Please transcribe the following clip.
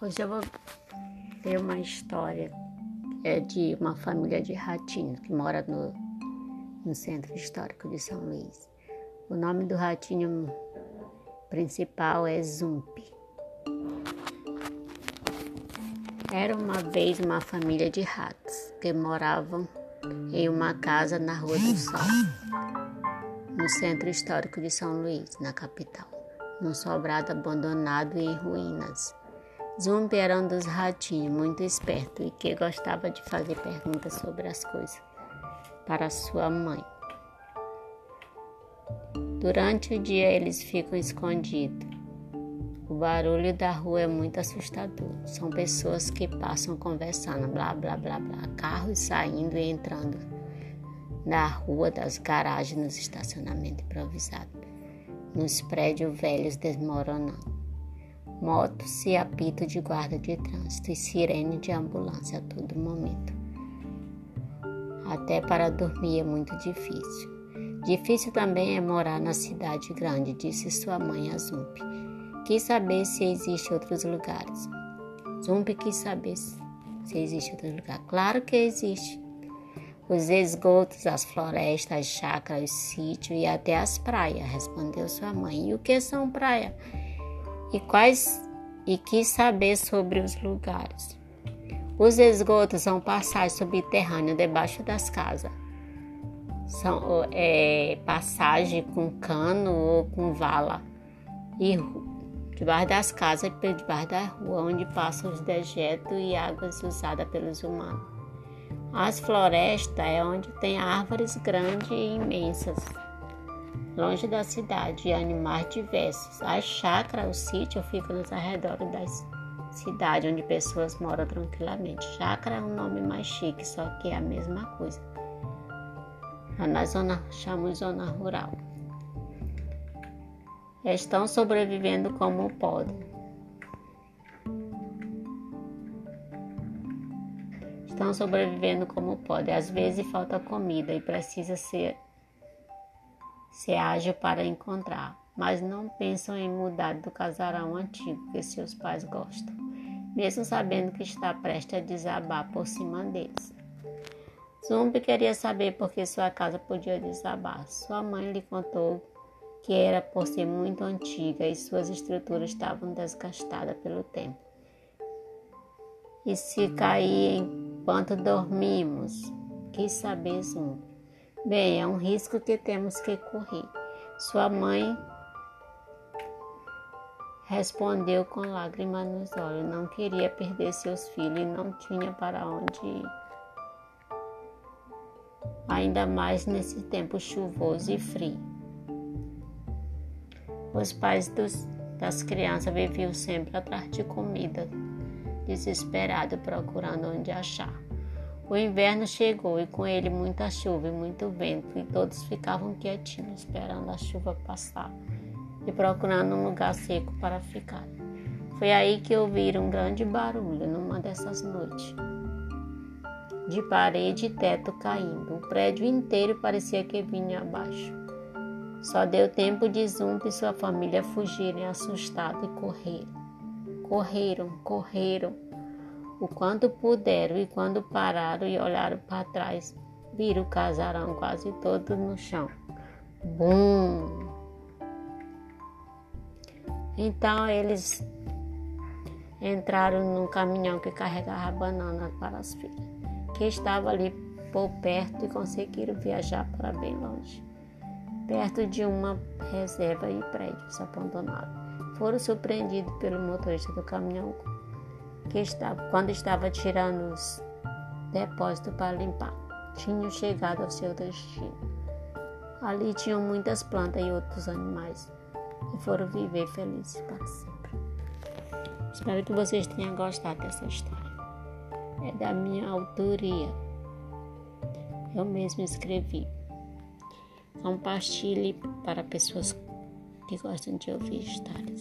Hoje eu vou ler uma história é de uma família de ratinhos que mora no, no Centro Histórico de São Luís. O nome do ratinho principal é Zump. Era uma vez uma família de ratos que moravam em uma casa na Rua do Sol, no Centro Histórico de São Luís, na capital, num sobrado abandonado e em ruínas. Zumbi era um dos ratinhos muito esperto e que gostava de fazer perguntas sobre as coisas para sua mãe. Durante o dia eles ficam escondidos. O barulho da rua é muito assustador. São pessoas que passam conversando, blá blá blá blá, carros saindo e entrando na rua das garagens, nos estacionamentos improvisados, nos prédios velhos desmoronando motos e apito de guarda de trânsito e sirene de ambulância a todo momento. Até para dormir é muito difícil. Difícil também é morar na cidade grande, disse sua mãe a Zump. Quis saber se existe outros lugares. Zump quis saber se existe outro lugar. Claro que existe. Os esgotos, as florestas, as chácaras, os sítios e até as praias, respondeu sua mãe. E o que são praias? E quais e quis saber sobre os lugares. Os esgotos são passagens subterrâneas debaixo das casas. São é, passagem com cano ou com vala. E debaixo das casas e debaixo da rua, onde passam os dejetos e águas usadas pelos humanos. As florestas é onde tem árvores grandes e imensas longe da cidade, e animais diversos. As chácaras, o sítio, ficam nos arredores das cidades, onde pessoas moram tranquilamente. Chácara é um nome mais chique, só que é a mesma coisa. Na zona, chamamos zona rural. Estão sobrevivendo como podem. Estão sobrevivendo como podem. Às vezes falta comida e precisa ser se ágil para encontrar, mas não pensam em mudar do casarão antigo que seus pais gostam, mesmo sabendo que está prestes a desabar por cima deles. Zumbi queria saber por que sua casa podia desabar. Sua mãe lhe contou que era por ser muito antiga e suas estruturas estavam desgastadas pelo tempo. E se cair enquanto dormimos? Quis saber Zumbi. Bem, é um risco que temos que correr. Sua mãe respondeu com lágrimas nos olhos. Não queria perder seus filhos e não tinha para onde ir. Ainda mais nesse tempo chuvoso e frio. Os pais dos, das crianças viviam sempre atrás de comida, desesperados procurando onde achar. O inverno chegou e com ele muita chuva e muito vento, e todos ficavam quietinhos, esperando a chuva passar e procurando um lugar seco para ficar. Foi aí que ouviram um grande barulho numa dessas noites. De parede e teto caindo, o prédio inteiro parecia que vinha abaixo. Só deu tempo de Zump e sua família fugirem assustados e correram. Correram, correram o quanto puderam e quando pararam e olharam para trás, viram o casarão quase todo no chão. Bum! Então eles entraram num caminhão que carregava banana para as filhas, que estava ali por perto e conseguiram viajar para bem longe, perto de uma reserva e prédios abandonados. Foram surpreendidos pelo motorista do caminhão que estava, quando estava tirando os depósitos para limpar, tinham chegado ao seu destino. Ali tinham muitas plantas e outros animais e foram viver felizes para sempre. Espero que vocês tenham gostado dessa história. É da minha autoria. Eu mesmo escrevi. Compartilhe para pessoas que gostam de ouvir histórias.